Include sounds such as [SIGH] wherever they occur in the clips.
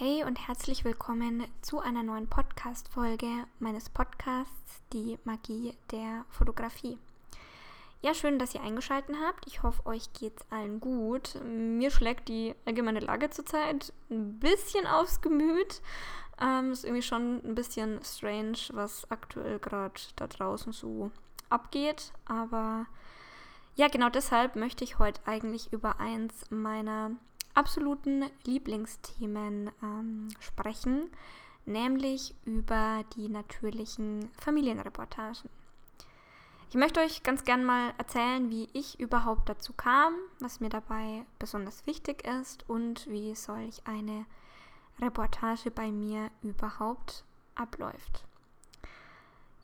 Hey und herzlich willkommen zu einer neuen Podcast-Folge meines Podcasts Die Magie der Fotografie. Ja, schön, dass ihr eingeschaltet habt. Ich hoffe, euch geht's allen gut. Mir schlägt die allgemeine Lage zurzeit ein bisschen aufs Gemüt. Ähm, ist irgendwie schon ein bisschen strange, was aktuell gerade da draußen so abgeht. Aber ja, genau deshalb möchte ich heute eigentlich über eins meiner absoluten Lieblingsthemen ähm, sprechen, nämlich über die natürlichen Familienreportagen. Ich möchte euch ganz gern mal erzählen, wie ich überhaupt dazu kam, was mir dabei besonders wichtig ist und wie solch eine Reportage bei mir überhaupt abläuft.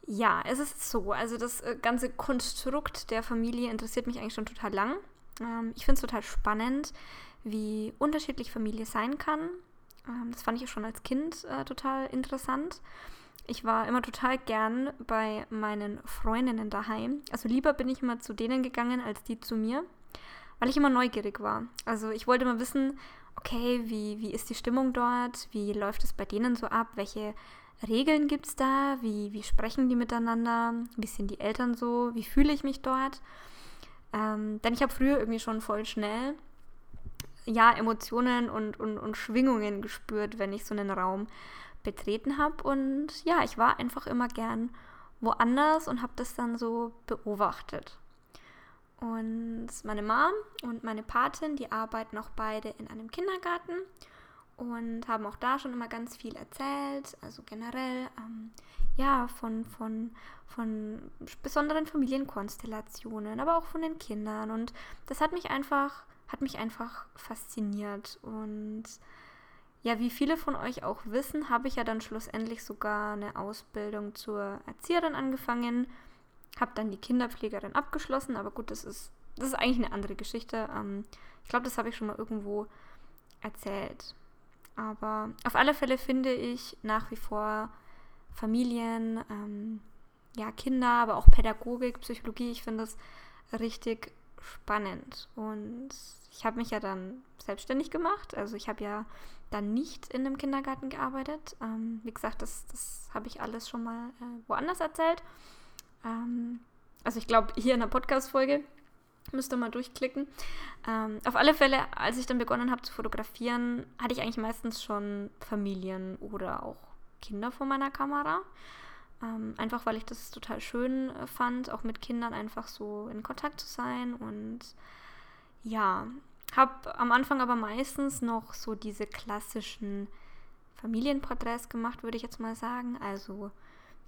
Ja, es ist so, also das äh, ganze Konstrukt der Familie interessiert mich eigentlich schon total lang. Ähm, ich finde es total spannend, wie unterschiedlich Familie sein kann. Ähm, das fand ich schon als Kind äh, total interessant. Ich war immer total gern bei meinen Freundinnen daheim. Also lieber bin ich immer zu denen gegangen als die zu mir, weil ich immer neugierig war. Also ich wollte immer wissen, okay, wie, wie ist die Stimmung dort? Wie läuft es bei denen so ab? Welche Regeln gibt es da? Wie, wie sprechen die miteinander? Wie sind die Eltern so? Wie fühle ich mich dort? Ähm, denn ich habe früher irgendwie schon voll schnell ja, Emotionen und, und, und Schwingungen gespürt, wenn ich so einen Raum betreten habe. Und ja, ich war einfach immer gern woanders und habe das dann so beobachtet. Und meine Mom und meine Patin, die arbeiten auch beide in einem Kindergarten und haben auch da schon immer ganz viel erzählt, also generell ähm, ja von, von, von besonderen Familienkonstellationen, aber auch von den Kindern. Und das hat mich einfach hat mich einfach fasziniert. Und ja, wie viele von euch auch wissen, habe ich ja dann schlussendlich sogar eine Ausbildung zur Erzieherin angefangen, habe dann die Kinderpflegerin abgeschlossen, aber gut, das ist, das ist eigentlich eine andere Geschichte. Ähm, ich glaube, das habe ich schon mal irgendwo erzählt. Aber auf alle Fälle finde ich nach wie vor Familien, ähm, ja, Kinder, aber auch Pädagogik, Psychologie, ich finde das richtig spannend. Und ich habe mich ja dann selbstständig gemacht. Also ich habe ja dann nicht in einem Kindergarten gearbeitet. Ähm, wie gesagt, das, das habe ich alles schon mal äh, woanders erzählt. Ähm, also ich glaube, hier in der Podcast-Folge müsst ihr mal durchklicken. Ähm, auf alle Fälle, als ich dann begonnen habe zu fotografieren, hatte ich eigentlich meistens schon Familien oder auch Kinder vor meiner Kamera. Ähm, einfach weil ich das total schön äh, fand, auch mit Kindern einfach so in Kontakt zu sein. Und ja, habe am Anfang aber meistens noch so diese klassischen Familienporträts gemacht, würde ich jetzt mal sagen. Also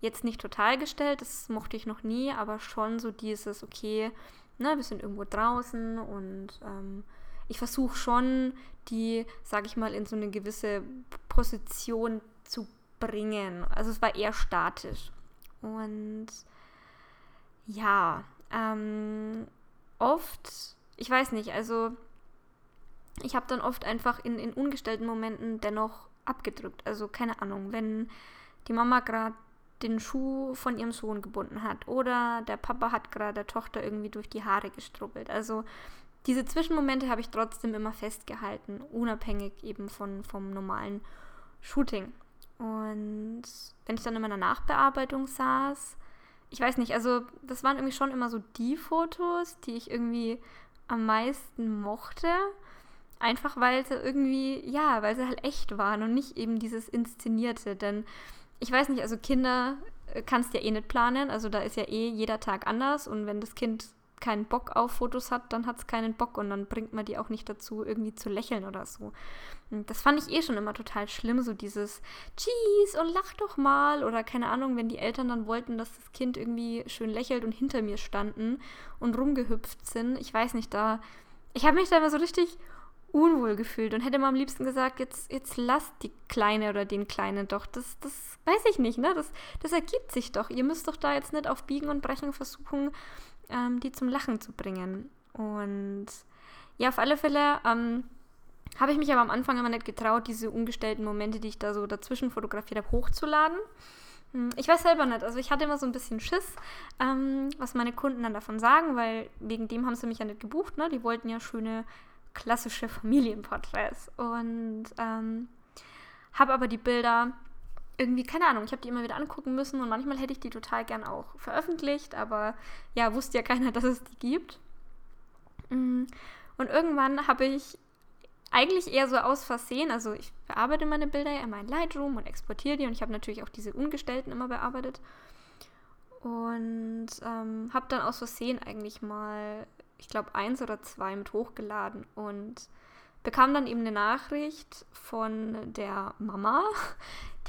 jetzt nicht total gestellt, das mochte ich noch nie, aber schon so dieses, okay, ne, wir sind irgendwo draußen und ähm, ich versuche schon, die, sage ich mal, in so eine gewisse Position zu bringen. Also es war eher statisch. Und ja, ähm, oft, ich weiß nicht, also ich habe dann oft einfach in, in ungestellten Momenten dennoch abgedrückt. Also keine Ahnung, wenn die Mama gerade den Schuh von ihrem Sohn gebunden hat oder der Papa hat gerade der Tochter irgendwie durch die Haare gestrubbelt. Also diese Zwischenmomente habe ich trotzdem immer festgehalten, unabhängig eben von, vom normalen Shooting. Und wenn ich dann in meiner Nachbearbeitung saß, ich weiß nicht, also das waren irgendwie schon immer so die Fotos, die ich irgendwie am meisten mochte. Einfach weil sie irgendwie, ja, weil sie halt echt waren und nicht eben dieses Inszenierte. Denn ich weiß nicht, also Kinder äh, kannst ja eh nicht planen. Also da ist ja eh jeder Tag anders. Und wenn das Kind keinen Bock auf Fotos hat, dann hat es keinen Bock und dann bringt man die auch nicht dazu, irgendwie zu lächeln oder so. Und das fand ich eh schon immer total schlimm, so dieses Cheese und lach doch mal oder keine Ahnung, wenn die Eltern dann wollten, dass das Kind irgendwie schön lächelt und hinter mir standen und rumgehüpft sind. Ich weiß nicht, da. Ich habe mich da immer so richtig unwohl gefühlt und hätte mal am liebsten gesagt, jetzt, jetzt lasst die Kleine oder den Kleinen doch. Das, das weiß ich nicht, ne? Das, das ergibt sich doch. Ihr müsst doch da jetzt nicht auf Biegen und Brechen versuchen, ähm, die zum Lachen zu bringen. Und ja, auf alle Fälle ähm, habe ich mich aber am Anfang immer nicht getraut, diese ungestellten Momente, die ich da so dazwischen fotografiert habe, hochzuladen. Hm, ich weiß selber nicht. Also ich hatte immer so ein bisschen Schiss, ähm, was meine Kunden dann davon sagen, weil wegen dem haben sie mich ja nicht gebucht. Ne? Die wollten ja schöne klassische Familienporträts. Und ähm, habe aber die Bilder irgendwie, keine Ahnung, ich habe die immer wieder angucken müssen und manchmal hätte ich die total gern auch veröffentlicht, aber ja, wusste ja keiner, [LAUGHS] dass es die gibt. Mm, und irgendwann habe ich eigentlich eher so aus Versehen, also ich bearbeite meine Bilder ja immer in Lightroom und exportiere die und ich habe natürlich auch diese ungestellten immer bearbeitet und ähm, habe dann aus Versehen eigentlich mal, ich glaube, eins oder zwei mit hochgeladen und bekam dann eben eine Nachricht von der Mama,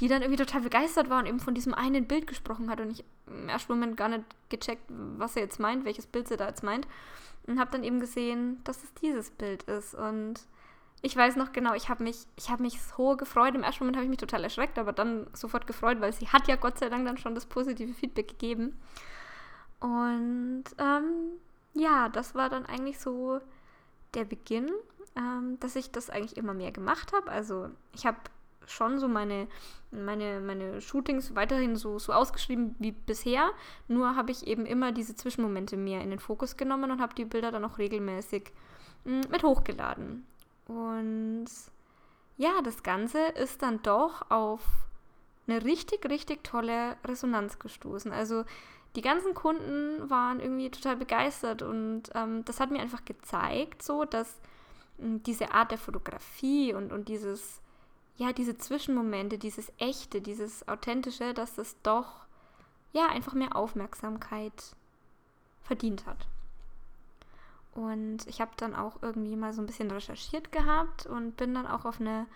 die dann irgendwie total begeistert war und eben von diesem einen Bild gesprochen hat und ich im ersten Moment gar nicht gecheckt, was er jetzt meint, welches Bild sie da jetzt meint und habe dann eben gesehen, dass es dieses Bild ist und ich weiß noch genau, ich habe mich, ich mich so gefreut. Im ersten Moment habe ich mich total erschreckt, aber dann sofort gefreut, weil sie hat ja Gott sei Dank dann schon das positive Feedback gegeben. Und ähm, ja, das war dann eigentlich so der Beginn, ähm, dass ich das eigentlich immer mehr gemacht habe. Also ich habe schon so meine, meine, meine Shootings weiterhin so, so ausgeschrieben wie bisher. Nur habe ich eben immer diese Zwischenmomente mehr in den Fokus genommen und habe die Bilder dann auch regelmäßig mh, hm, mit hochgeladen. Und ja, das Ganze ist dann doch auf eine richtig, richtig tolle Resonanz gestoßen. Also die ganzen Kunden waren irgendwie total begeistert und ähm, das hat mir einfach gezeigt, so dass äh, diese Art der Fotografie und, und dieses, ja, diese Zwischenmomente, dieses Echte, dieses Authentische, dass das doch ja einfach mehr Aufmerksamkeit verdient hat. Und ich habe dann auch irgendwie mal so ein bisschen recherchiert gehabt und bin dann auch auf eine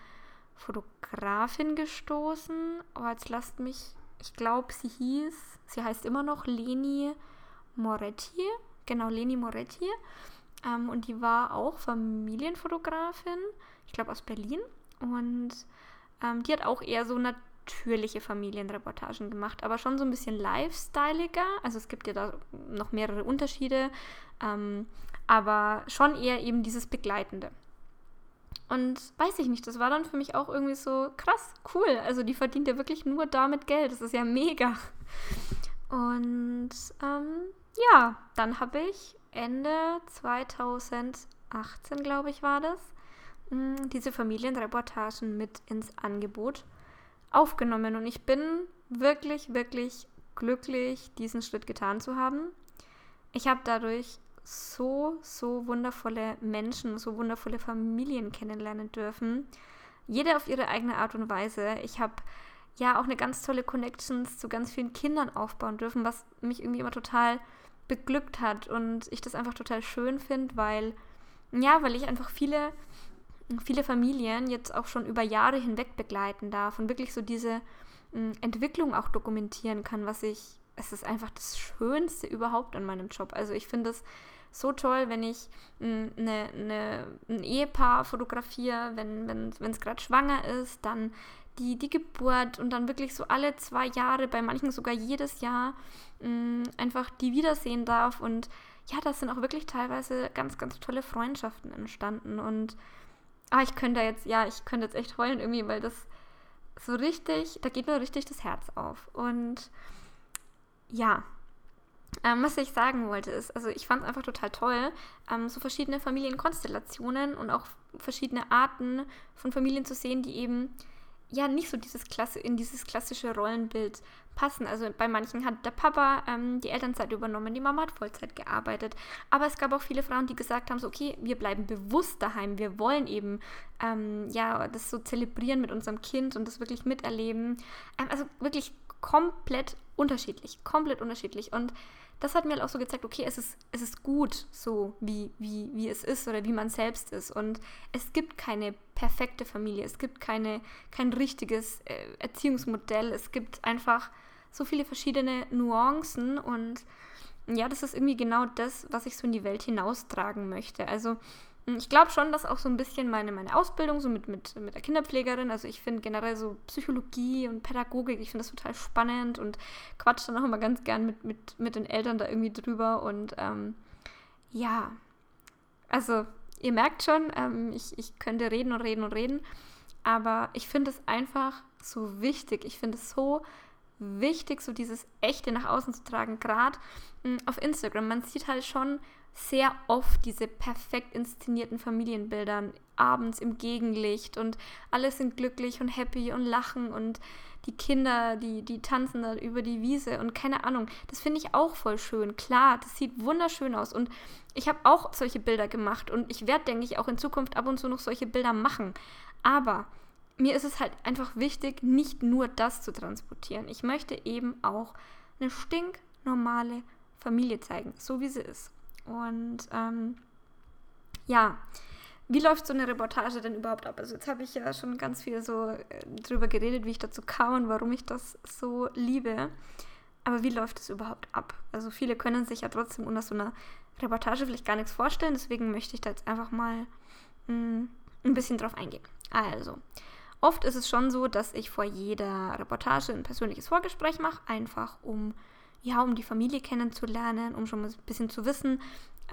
Fotografin gestoßen. Oh, jetzt lasst mich, ich glaube, sie hieß, sie heißt immer noch Leni Moretti. Genau, Leni Moretti. Ähm, und die war auch Familienfotografin, ich glaube aus Berlin. Und ähm, die hat auch eher so natürliche Familienreportagen gemacht, aber schon so ein bisschen lifestyleiger. Also es gibt ja da noch mehrere Unterschiede. Ähm, aber schon eher eben dieses Begleitende. Und weiß ich nicht, das war dann für mich auch irgendwie so krass, cool. Also die verdient ja wirklich nur damit Geld. Das ist ja mega. Und ähm, ja, dann habe ich Ende 2018, glaube ich, war das, diese Familienreportagen mit ins Angebot aufgenommen. Und ich bin wirklich, wirklich glücklich, diesen Schritt getan zu haben. Ich habe dadurch so, so wundervolle Menschen, so wundervolle Familien kennenlernen dürfen. Jede auf ihre eigene Art und Weise. Ich habe ja auch eine ganz tolle Connections zu ganz vielen Kindern aufbauen dürfen, was mich irgendwie immer total beglückt hat und ich das einfach total schön finde, weil ja, weil ich einfach viele viele Familien jetzt auch schon über Jahre hinweg begleiten darf und wirklich so diese m, Entwicklung auch dokumentieren kann, was ich es ist einfach das Schönste überhaupt an meinem Job. Also ich finde es so toll, wenn ich eine, eine, ein Ehepaar fotografiere, wenn es wenn, gerade schwanger ist, dann die, die Geburt und dann wirklich so alle zwei Jahre, bei manchen sogar jedes Jahr, mh, einfach die wiedersehen darf. Und ja, das sind auch wirklich teilweise ganz, ganz tolle Freundschaften entstanden. Und ah, ich könnte jetzt, ja, ich könnte jetzt echt heulen irgendwie, weil das so richtig, da geht mir richtig das Herz auf. Und ja, ähm, was ich sagen wollte ist, also ich fand es einfach total toll, ähm, so verschiedene Familienkonstellationen und auch verschiedene Arten von Familien zu sehen, die eben ja nicht so dieses Klasse, in dieses klassische Rollenbild passen. Also bei manchen hat der Papa ähm, die Elternzeit übernommen, die Mama hat Vollzeit gearbeitet. Aber es gab auch viele Frauen, die gesagt haben, so okay, wir bleiben bewusst daheim, wir wollen eben ähm, ja das so zelebrieren mit unserem Kind und das wirklich miterleben. Ähm, also wirklich komplett unterschiedlich, komplett unterschiedlich. Und das hat mir halt auch so gezeigt, okay, es ist, es ist gut so, wie, wie, wie es ist oder wie man selbst ist. Und es gibt keine perfekte Familie, es gibt keine, kein richtiges äh, Erziehungsmodell, es gibt einfach so viele verschiedene Nuancen und ja, das ist irgendwie genau das, was ich so in die Welt hinaustragen möchte. Also hm, ich glaube schon, dass auch so ein bisschen meine, meine Ausbildung so mit, mit, mit der Kinderpflegerin, also ich finde generell so Psychologie und Pädagogik, ich finde das total spannend und quatsch dann auch immer ganz gern mit, mit, mit den Eltern da irgendwie drüber und ähm, ja, also ihr merkt schon, ähm, ich, ich könnte reden und reden und reden, aber ich finde es einfach so wichtig, ich finde es so wichtig, so dieses Echte nach außen zu tragen, gerade hm, auf Instagram. Man sieht halt schon sehr oft diese perfekt inszenierten Familienbilder abends im Gegenlicht und alle sind glücklich und happy und lachen und die Kinder, die, die tanzen da über die Wiese und keine Ahnung. Das finde ich auch voll schön. Klar, das sieht wunderschön aus und ich habe auch solche Bilder gemacht und ich werde, denke ich, auch in Zukunft ab und zu noch solche Bilder machen. Aber mir ist es halt einfach wichtig, nicht nur das zu transportieren. Ich möchte eben auch eine stinknormale Familie zeigen, so wie sie ist. Und ähm, ja, wie läuft so eine Reportage denn überhaupt ab? Also jetzt habe ich ja schon ganz viel so äh, drüber geredet, wie ich dazu kam und warum ich das so liebe. Aber wie läuft es überhaupt ab? Also viele können sich ja trotzdem unter so einer Reportage vielleicht gar nichts vorstellen, deswegen möchte ich da jetzt einfach mal mh, mm, ein bisschen drauf eingehen. Also, oft ist es schon so, dass ich vor jeder Reportage ein persönliches Vorgespräch mache, einfach um ja, um die Familie kennenzulernen, um schon mal ein bisschen zu wissen,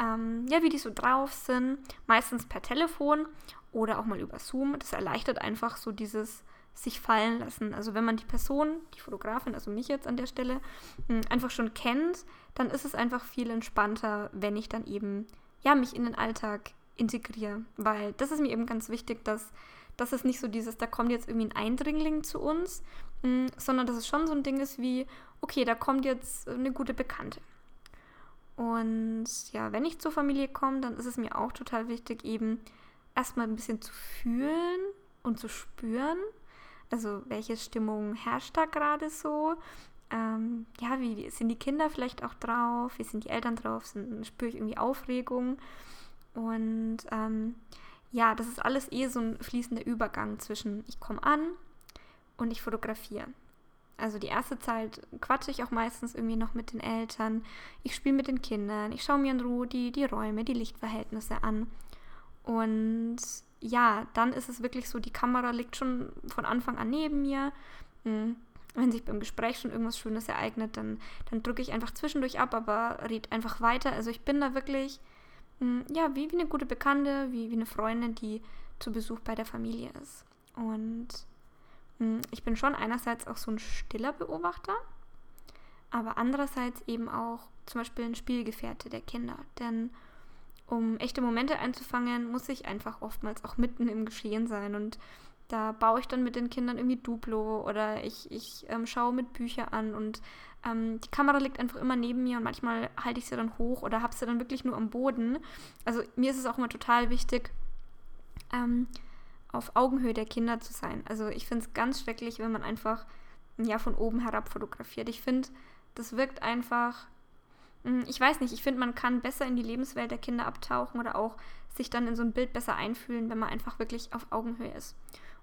ähm, ja, wie die so drauf sind. Meistens per Telefon oder auch mal über Zoom. Das erleichtert einfach so dieses sich fallen lassen. Also wenn man die Person, die Fotografin, also mich jetzt an der Stelle, hm, einfach schon kennt, dann ist es einfach viel entspannter, wenn ich dann eben ja mich in den Alltag integriere, weil das ist mir eben ganz wichtig, dass dass es nicht so dieses, da kommt jetzt irgendwie ein Eindringling zu uns, hm, sondern dass es schon so ein Ding ist wie, okay, da kommt jetzt eine gute Bekannte. Und ja, wenn ich zur Familie komme, dann ist es mir auch total wichtig, eben erstmal ein bisschen zu fühlen und zu spüren. Also, welche Stimmung herrscht da gerade so? Ähm, ja, wie, sind die Kinder vielleicht auch drauf? Wie sind die Eltern drauf? Sind, spüre ich irgendwie Aufregung? Und ähm, ja, das ist alles eh so ein fließender Übergang zwischen ich komme an und ich fotografiere. Also die erste Zeit quatsche ich auch meistens irgendwie noch mit den Eltern. Ich spiele mit den Kindern. Ich schaue mir in Ruhe die, die Räume, die Lichtverhältnisse an. Und ja, dann ist es wirklich so, die Kamera liegt schon von Anfang an neben mir. Hm, wenn sich beim Gespräch schon irgendwas Schönes ereignet, dann, dann drücke ich einfach zwischendurch ab, aber red einfach weiter. Also ich bin da wirklich, hm, ja, wie, wie eine gute Bekannte, wie, wie eine Freundin, die zu Besuch bei der Familie ist. Und ich bin schon einerseits auch so ein stiller Beobachter, aber andererseits eben auch zum Beispiel ein Spielgefährte der Kinder. Denn um echte Momente einzufangen, muss ich einfach oftmals auch mitten im Geschehen sein. Und da baue ich dann mit den Kindern irgendwie Duplo oder ich, ich ähm, schaue mit Büchern an und ähm, die Kamera liegt einfach immer neben mir und manchmal halte ich sie dann hoch oder habe sie dann wirklich nur am Boden. Also mir ist es auch immer total wichtig, ähm, auf Augenhöhe der Kinder zu sein. Also ich finde es ganz schrecklich, wenn man einfach ja von oben herab fotografiert. Ich finde, das wirkt einfach. Hm, ich weiß nicht, ich finde, man kann besser in die Lebenswelt der Kinder abtauchen oder auch sich dann in so ein Bild besser einfühlen, wenn man einfach wirklich auf Augenhöhe ist.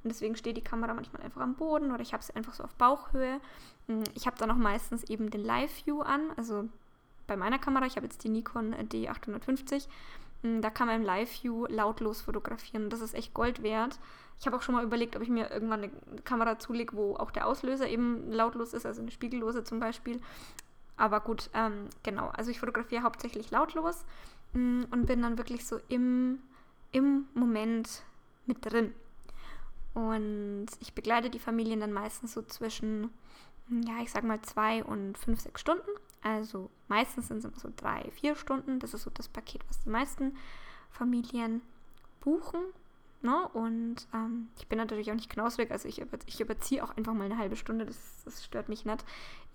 Und deswegen steht die Kamera manchmal einfach am Boden oder ich habe sie einfach so auf Bauchhöhe. Hm, ich habe dann auch meistens eben den Live-View an, also bei meiner Kamera, ich habe jetzt die Nikon D850 hm, da kann man im Live-View lautlos fotografieren. Das ist echt Gold wert. Ich habe auch schon mal überlegt, ob ich mir irgendwann eine Kamera zulege, wo auch der Auslöser eben lautlos ist, also eine spiegellose zum Beispiel. Aber gut, ähm, genau. Also ich fotografiere hauptsächlich lautlos mh, hm, und bin dann wirklich so im, im Moment mit drin. Und ich begleite die Familien dann meistens so zwischen, ja, ich sag mal zwei und fünf, sechs Stunden. Also meistens sind es immer so drei, vier Stunden. Das ist so das Paket, was die meisten Familien buchen. Ne? Und ähm, ich bin natürlich auch nicht knausrig, also ich, über, ich überziehe auch einfach mal eine halbe Stunde, das, das stört mich nicht.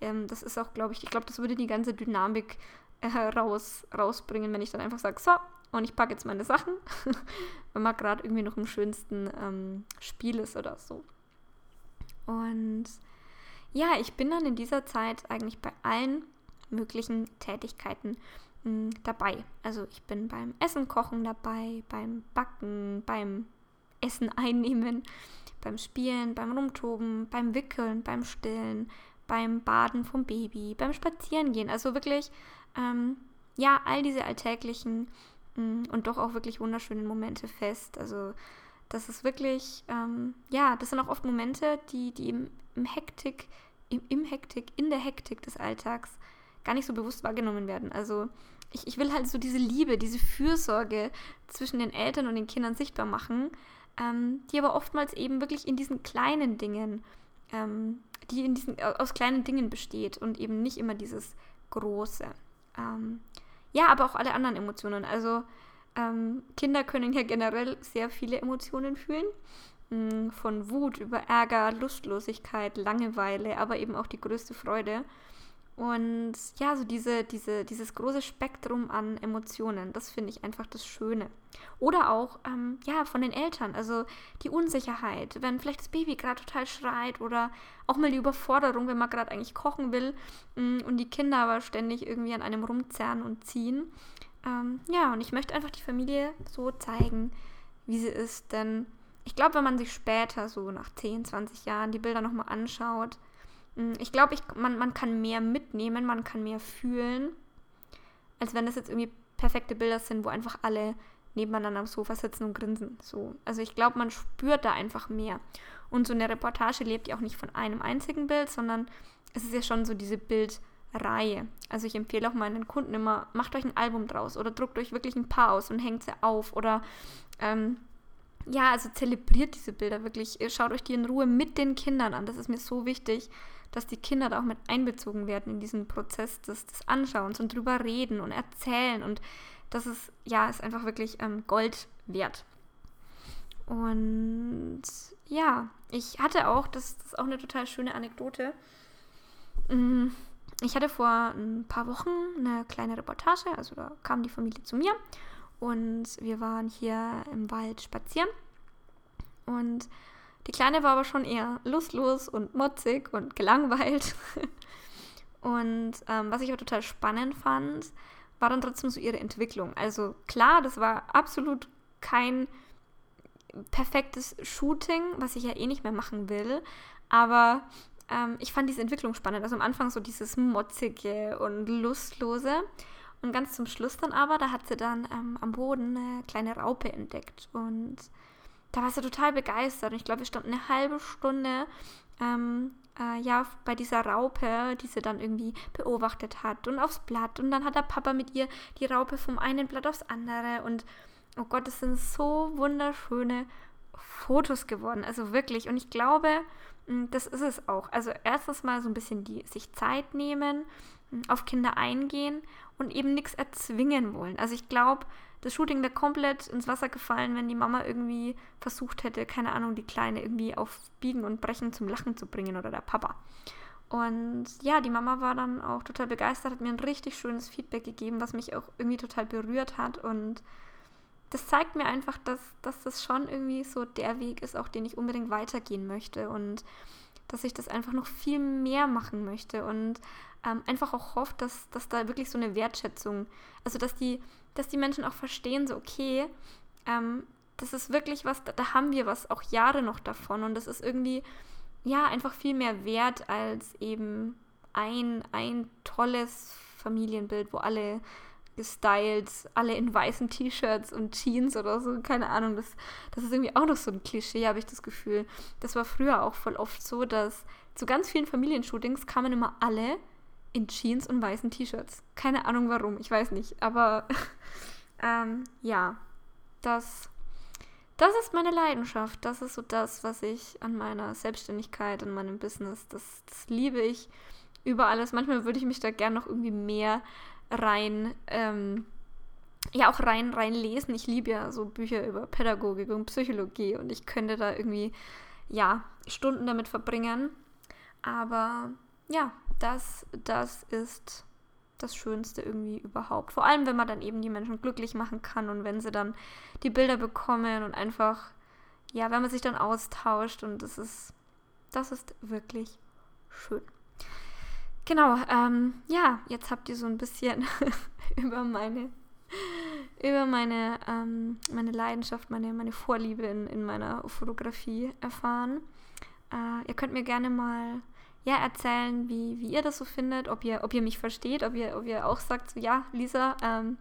Ähm, das ist auch, glaube ich, ich glaube, das würde die ganze Dynamik äh, raus, rausbringen, wenn ich dann einfach sage, so, und ich packe jetzt meine Sachen, [LAUGHS] wenn man gerade irgendwie noch im schönsten ähm, Spiel ist oder so. Und ja, ich bin dann in dieser Zeit eigentlich bei allen möglichen Tätigkeiten mh, hm, dabei. Also ich bin beim Essen kochen dabei, beim Backen, beim Essen [LAUGHS] einnehmen, beim Spielen, beim Rumtoben, beim Wickeln, beim Stillen, beim Baden vom Baby, beim Spazierengehen. Also wirklich, ähm, ja, all diese alltäglichen mh, hm, und doch auch wirklich wunderschönen Momente fest. Also das ist wirklich, ähm, ja, das sind auch oft Momente, die, die im, im Hektik, im, im Hektik, in der Hektik des Alltags gar nicht so bewusst wahrgenommen werden. Also ich, ich will halt so diese Liebe, diese Fürsorge zwischen den Eltern und den Kindern sichtbar machen, ähm, die aber oftmals eben wirklich in diesen kleinen Dingen, ähm, die in diesen, aus kleinen Dingen besteht und eben nicht immer dieses Große. Ähm, ja, aber auch alle anderen Emotionen. Also ähm, Kinder können ja generell sehr viele Emotionen fühlen. Hm, von Wut über Ärger, Lustlosigkeit, Langeweile, aber eben auch die größte Freude. Und ja, so diese, diese, dieses große Spektrum an Emotionen, das finde ich einfach das Schöne. Oder auch, ähm, ja, von den Eltern, also die Unsicherheit, wenn vielleicht das Baby gerade total schreit oder auch mal die Überforderung, wenn man gerade eigentlich kochen will mh, mm, und die Kinder aber ständig irgendwie an einem rumzerren und ziehen. Ähm, ja, und ich möchte einfach die Familie so zeigen, wie sie ist, denn ich glaube, wenn man sich später, so nach 10, 20 Jahren, die Bilder nochmal anschaut, ich glaube, ich, man, man kann mehr mitnehmen, man kann mehr fühlen, als wenn das jetzt irgendwie perfekte Bilder sind, wo einfach alle nebeneinander am Sofa sitzen und grinsen. So. Also ich glaube, man spürt da einfach mehr. Und so eine Reportage lebt ja auch nicht von einem einzigen Bild, sondern es ist ja schon so diese Bildreihe. Also ich empfehle auch meinen Kunden immer, macht euch ein Album draus oder druckt euch wirklich ein paar aus und hängt sie auf oder ähm, ja, also zelebriert diese Bilder wirklich. Schaut euch die in Ruhe mit den Kindern an. Das ist mir so wichtig, dass die Kinder da auch mit einbezogen werden in diesen Prozess des, des Anschauens und drüber reden und erzählen. Und das ist, ja, ist einfach wirklich ähm, Gold wert. Und ja, ich hatte auch, das, das ist auch eine total schöne Anekdote. Mm, ich hatte vor ein paar Wochen eine kleine Reportage, also da kam die Familie zu mir und wir waren hier im Wald spazieren. Und die Kleine war aber schon eher lustlos und motzig und gelangweilt. [LAUGHS] und ähm, was ich aber total spannend fand, war dann trotzdem so ihre Entwicklung. Also klar, das war absolut kein perfektes Shooting, was ich ja eh nicht mehr machen will. Aber ähm, ich fand diese Entwicklung spannend. Also am Anfang so dieses motzige und lustlose. Und ganz zum Schluss dann aber, da hat sie dann ähm, am Boden eine kleine Raupe entdeckt. Und da war sie total begeistert. Und ich glaube, wir standen eine halbe Stunde ähm, äh, ja, bei dieser Raupe, die sie dann irgendwie beobachtet hat und aufs Blatt. Und dann hat der Papa mit ihr die Raupe vom einen Blatt aufs andere. Und oh Gott, es sind so wunderschöne Fotos geworden. Also wirklich. Und ich glaube, hm, das ist es auch. Also erstens mal so ein bisschen die sich Zeit nehmen, hm, auf Kinder eingehen und eben nichts erzwingen wollen. Also ich glaube, das Shooting wäre komplett ins Wasser gefallen, wenn die Mama irgendwie versucht hätte, keine Ahnung, die Kleine irgendwie auf Biegen und Brechen zum Lachen zu bringen oder der Papa. Und ja, die Mama war dann auch total begeistert, hat mir ein richtig schönes Feedback gegeben, was mich auch irgendwie total berührt hat. Und das zeigt mir einfach, dass, dass das schon irgendwie so der Weg ist, auch den ich unbedingt weitergehen möchte. Und dass ich das einfach noch viel mehr machen möchte. Und ähm, einfach auch hofft, dass, dass da wirklich so eine Wertschätzung, also dass die, dass die Menschen auch verstehen, so okay, ähm, das ist wirklich was, da, da haben wir was, auch Jahre noch davon und das ist irgendwie, ja, einfach viel mehr wert als eben ein, ein tolles Familienbild, wo alle gestylt, alle in weißen T-Shirts und Jeans oder so, keine Ahnung, das, das ist irgendwie auch noch so ein Klischee, habe ich das Gefühl. Das war früher auch voll oft so, dass zu ganz vielen Familienshootings kamen immer alle in Jeans und weißen T-Shirts. Keine Ahnung warum, ich weiß nicht. Aber [LAUGHS] ähm, ja, das, das ist meine Leidenschaft. Das ist so das, was ich an meiner Selbstständigkeit, an meinem Business, das, das liebe ich über alles. Manchmal würde ich mich da gern noch irgendwie mehr rein, ähm, ja, auch rein, rein lesen. Ich liebe ja so Bücher über Pädagogik und Psychologie und ich könnte da irgendwie, ja, Stunden damit verbringen. Aber ja, das, das ist das Schönste irgendwie überhaupt. Vor allem, wenn man dann eben die Menschen glücklich machen kann und wenn sie dann die Bilder bekommen und einfach, ja, wenn man sich dann austauscht und das ist, das ist wirklich schön. Genau, ähm, ja, jetzt habt ihr so ein bisschen [LAUGHS] über meine, über meine, ähm, meine Leidenschaft, meine, meine Vorliebe in, in meiner Fotografie erfahren. Äh, ihr könnt mir gerne mal ja, erzählen, wie, wie ihr das so findet, ob ihr, ob ihr mich versteht, ob ihr, ob ihr auch sagt, so, ja, Lisa, ähm,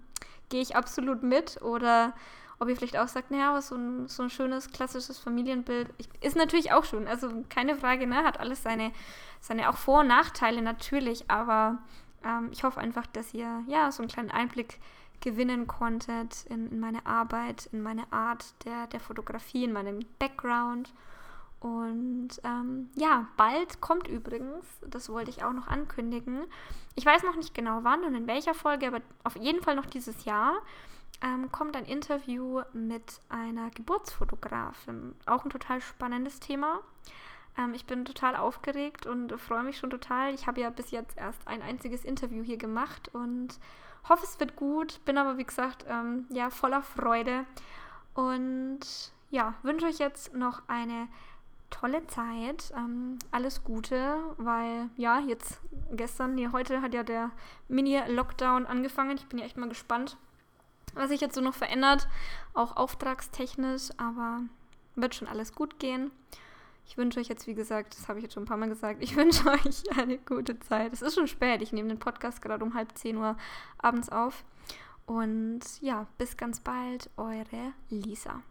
gehe ich absolut mit? Oder ob ihr vielleicht auch sagt, naja, so ein, so ein schönes, klassisches Familienbild ich, ist natürlich auch schön, also keine Frage, ne, hat alles seine, seine auch Vor- und Nachteile natürlich, aber ähm, ich hoffe einfach, dass ihr, ja, so einen kleinen Einblick gewinnen konntet in, in meine Arbeit, in meine Art der, der Fotografie, in meinem Background und ähm, ja, bald kommt übrigens, das wollte ich auch noch ankündigen. Ich weiß noch nicht genau wann und in welcher Folge, aber auf jeden Fall noch dieses Jahr ähm, kommt ein Interview mit einer Geburtsfotografin. Auch ein total spannendes Thema. Ähm, ich bin total aufgeregt und freue mich schon total. Ich habe ja bis jetzt erst ein einziges Interview hier gemacht und hoffe, es wird gut. Bin aber, wie gesagt, ähm, ja, voller Freude. Und ja, wünsche euch jetzt noch eine tolle Zeit. Ähm, alles Gute, weil ja, jetzt gestern, nee, heute hat ja der Mini-Lockdown angefangen. Ich bin ja echt mal gespannt, was sich jetzt so noch verändert, auch auftragstechnisch, aber wird schon alles gut gehen. Ich wünsche euch jetzt, wie gesagt, das habe ich jetzt schon ein paar Mal gesagt, ich [LAUGHS] wünsche euch eine gute Zeit. Es ist schon spät, ich nehme den Podcast gerade um halb zehn Uhr abends auf. Und ja, bis ganz bald, eure Lisa.